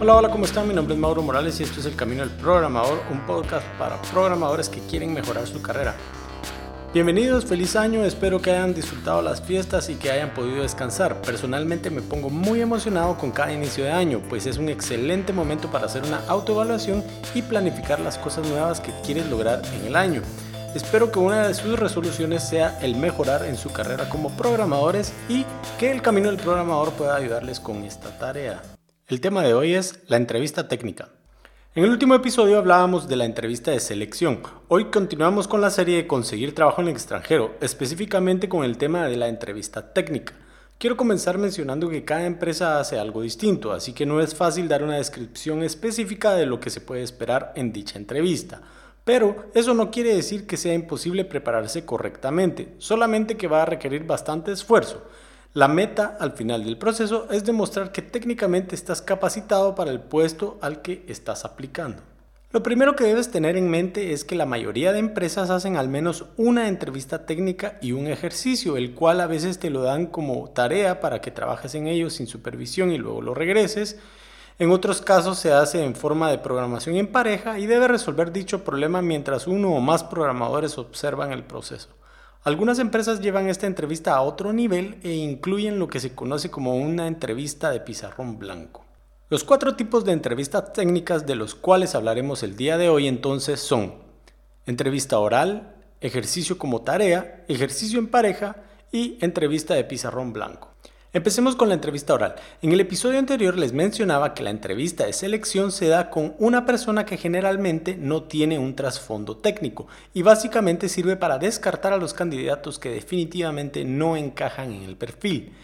Hola, hola, ¿cómo están? Mi nombre es Mauro Morales y esto es El Camino del Programador, un podcast para programadores que quieren mejorar su carrera. Bienvenidos, feliz año, espero que hayan disfrutado las fiestas y que hayan podido descansar. Personalmente me pongo muy emocionado con cada inicio de año, pues es un excelente momento para hacer una autoevaluación y planificar las cosas nuevas que quieres lograr en el año. Espero que una de sus resoluciones sea el mejorar en su carrera como programadores y que el camino del programador pueda ayudarles con esta tarea. El tema de hoy es la entrevista técnica. En el último episodio hablábamos de la entrevista de selección. Hoy continuamos con la serie de conseguir trabajo en el extranjero, específicamente con el tema de la entrevista técnica. Quiero comenzar mencionando que cada empresa hace algo distinto, así que no es fácil dar una descripción específica de lo que se puede esperar en dicha entrevista. Pero eso no quiere decir que sea imposible prepararse correctamente, solamente que va a requerir bastante esfuerzo. La meta al final del proceso es demostrar que técnicamente estás capacitado para el puesto al que estás aplicando. Lo primero que debes tener en mente es que la mayoría de empresas hacen al menos una entrevista técnica y un ejercicio, el cual a veces te lo dan como tarea para que trabajes en ello sin supervisión y luego lo regreses. En otros casos se hace en forma de programación en pareja y debe resolver dicho problema mientras uno o más programadores observan el proceso. Algunas empresas llevan esta entrevista a otro nivel e incluyen lo que se conoce como una entrevista de pizarrón blanco. Los cuatro tipos de entrevistas técnicas de los cuales hablaremos el día de hoy entonces son entrevista oral, ejercicio como tarea, ejercicio en pareja y entrevista de pizarrón blanco. Empecemos con la entrevista oral. En el episodio anterior les mencionaba que la entrevista de selección se da con una persona que generalmente no tiene un trasfondo técnico y básicamente sirve para descartar a los candidatos que definitivamente no encajan en el perfil.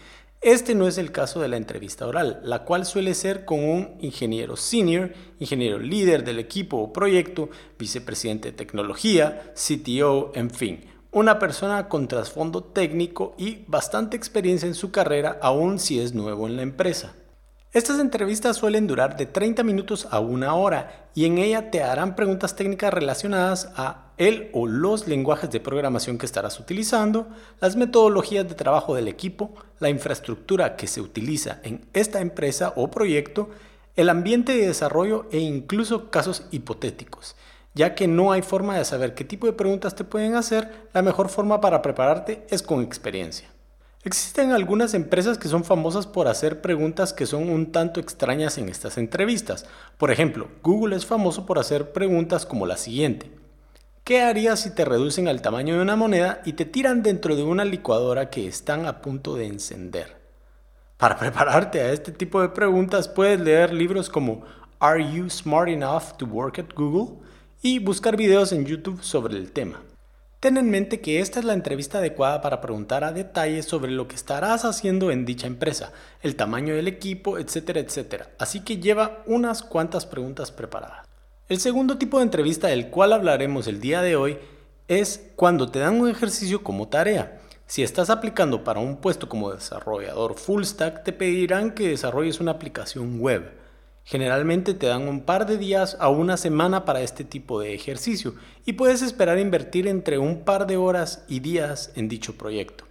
Este no es el caso de la entrevista oral, la cual suele ser con un ingeniero senior, ingeniero líder del equipo o proyecto, vicepresidente de tecnología, CTO, en fin una persona con trasfondo técnico y bastante experiencia en su carrera, aun si es nuevo en la empresa. Estas entrevistas suelen durar de 30 minutos a una hora y en ella te harán preguntas técnicas relacionadas a el o los lenguajes de programación que estarás utilizando, las metodologías de trabajo del equipo, la infraestructura que se utiliza en esta empresa o proyecto, el ambiente de desarrollo e incluso casos hipotéticos. Ya que no hay forma de saber qué tipo de preguntas te pueden hacer, la mejor forma para prepararte es con experiencia. Existen algunas empresas que son famosas por hacer preguntas que son un tanto extrañas en estas entrevistas. Por ejemplo, Google es famoso por hacer preguntas como la siguiente. ¿Qué harías si te reducen al tamaño de una moneda y te tiran dentro de una licuadora que están a punto de encender? Para prepararte a este tipo de preguntas puedes leer libros como Are You Smart Enough to Work at Google? Y buscar videos en YouTube sobre el tema. Ten en mente que esta es la entrevista adecuada para preguntar a detalle sobre lo que estarás haciendo en dicha empresa, el tamaño del equipo, etcétera, etcétera. Así que lleva unas cuantas preguntas preparadas. El segundo tipo de entrevista del cual hablaremos el día de hoy es cuando te dan un ejercicio como tarea. Si estás aplicando para un puesto como desarrollador full stack, te pedirán que desarrolles una aplicación web. Generalmente te dan un par de días a una semana para este tipo de ejercicio y puedes esperar invertir entre un par de horas y días en dicho proyecto.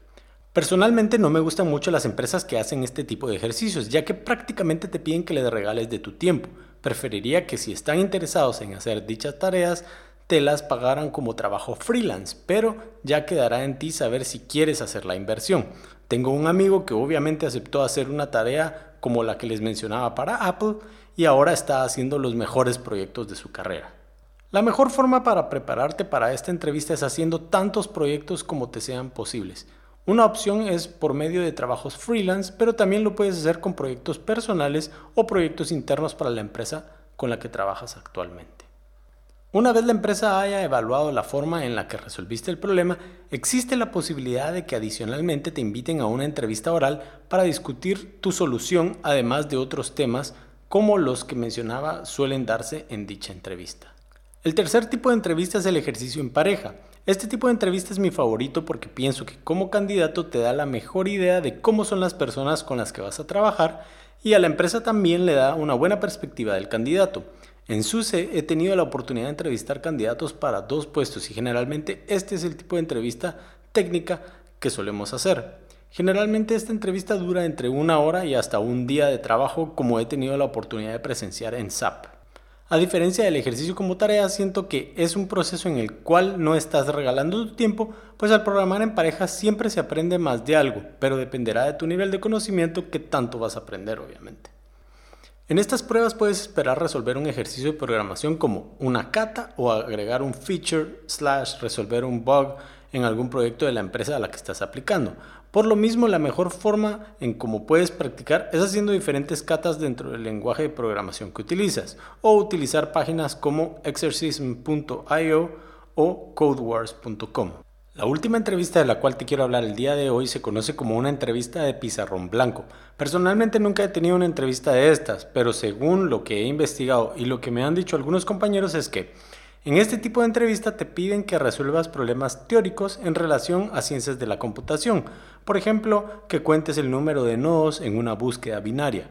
Personalmente no me gustan mucho las empresas que hacen este tipo de ejercicios, ya que prácticamente te piden que les regales de tu tiempo. Preferiría que si están interesados en hacer dichas tareas, te las pagaran como trabajo freelance, pero ya quedará en ti saber si quieres hacer la inversión. Tengo un amigo que obviamente aceptó hacer una tarea como la que les mencionaba para Apple y ahora está haciendo los mejores proyectos de su carrera. La mejor forma para prepararte para esta entrevista es haciendo tantos proyectos como te sean posibles. Una opción es por medio de trabajos freelance, pero también lo puedes hacer con proyectos personales o proyectos internos para la empresa con la que trabajas actualmente. Una vez la empresa haya evaluado la forma en la que resolviste el problema, existe la posibilidad de que adicionalmente te inviten a una entrevista oral para discutir tu solución, además de otros temas como los que mencionaba suelen darse en dicha entrevista. El tercer tipo de entrevista es el ejercicio en pareja. Este tipo de entrevista es mi favorito porque pienso que como candidato te da la mejor idea de cómo son las personas con las que vas a trabajar y a la empresa también le da una buena perspectiva del candidato. En SUSE he tenido la oportunidad de entrevistar candidatos para dos puestos y generalmente este es el tipo de entrevista técnica que solemos hacer. Generalmente esta entrevista dura entre una hora y hasta un día de trabajo como he tenido la oportunidad de presenciar en SAP. A diferencia del ejercicio como tarea, siento que es un proceso en el cual no estás regalando tu tiempo, pues al programar en pareja siempre se aprende más de algo, pero dependerá de tu nivel de conocimiento que tanto vas a aprender obviamente. En estas pruebas puedes esperar resolver un ejercicio de programación como una cata o agregar un feature slash resolver un bug en algún proyecto de la empresa a la que estás aplicando. Por lo mismo, la mejor forma en cómo puedes practicar es haciendo diferentes catas dentro del lenguaje de programación que utilizas o utilizar páginas como exercism.io o codewars.com. La última entrevista de la cual te quiero hablar el día de hoy se conoce como una entrevista de pizarrón blanco. Personalmente nunca he tenido una entrevista de estas, pero según lo que he investigado y lo que me han dicho algunos compañeros es que en este tipo de entrevista te piden que resuelvas problemas teóricos en relación a ciencias de la computación. Por ejemplo, que cuentes el número de nodos en una búsqueda binaria.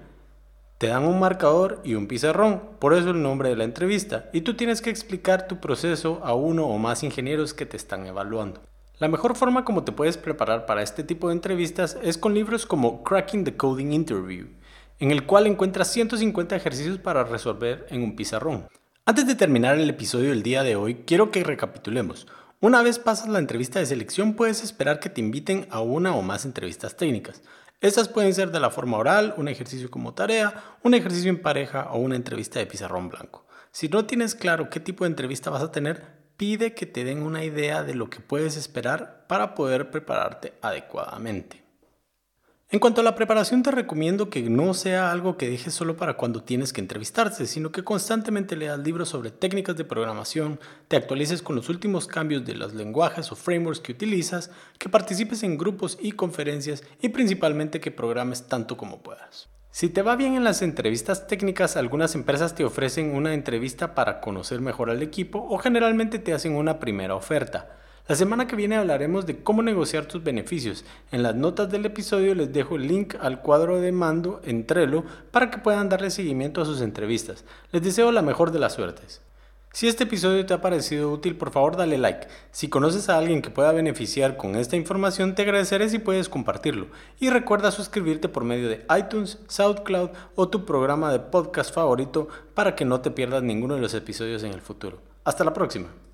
Te dan un marcador y un pizarrón, por eso el nombre de la entrevista, y tú tienes que explicar tu proceso a uno o más ingenieros que te están evaluando. La mejor forma como te puedes preparar para este tipo de entrevistas es con libros como Cracking the Coding Interview, en el cual encuentras 150 ejercicios para resolver en un pizarrón. Antes de terminar el episodio del día de hoy, quiero que recapitulemos. Una vez pasas la entrevista de selección, puedes esperar que te inviten a una o más entrevistas técnicas. Estas pueden ser de la forma oral, un ejercicio como tarea, un ejercicio en pareja o una entrevista de pizarrón blanco. Si no tienes claro qué tipo de entrevista vas a tener, pide que te den una idea de lo que puedes esperar para poder prepararte adecuadamente. En cuanto a la preparación, te recomiendo que no sea algo que dejes solo para cuando tienes que entrevistarte, sino que constantemente leas libros sobre técnicas de programación, te actualices con los últimos cambios de los lenguajes o frameworks que utilizas, que participes en grupos y conferencias y principalmente que programes tanto como puedas. Si te va bien en las entrevistas técnicas, algunas empresas te ofrecen una entrevista para conocer mejor al equipo o generalmente te hacen una primera oferta. La semana que viene hablaremos de cómo negociar tus beneficios. En las notas del episodio les dejo el link al cuadro de mando en Trello para que puedan darle seguimiento a sus entrevistas. Les deseo la mejor de las suertes. Si este episodio te ha parecido útil, por favor dale like. Si conoces a alguien que pueda beneficiar con esta información, te agradeceré si puedes compartirlo. Y recuerda suscribirte por medio de iTunes, SoundCloud o tu programa de podcast favorito para que no te pierdas ninguno de los episodios en el futuro. Hasta la próxima.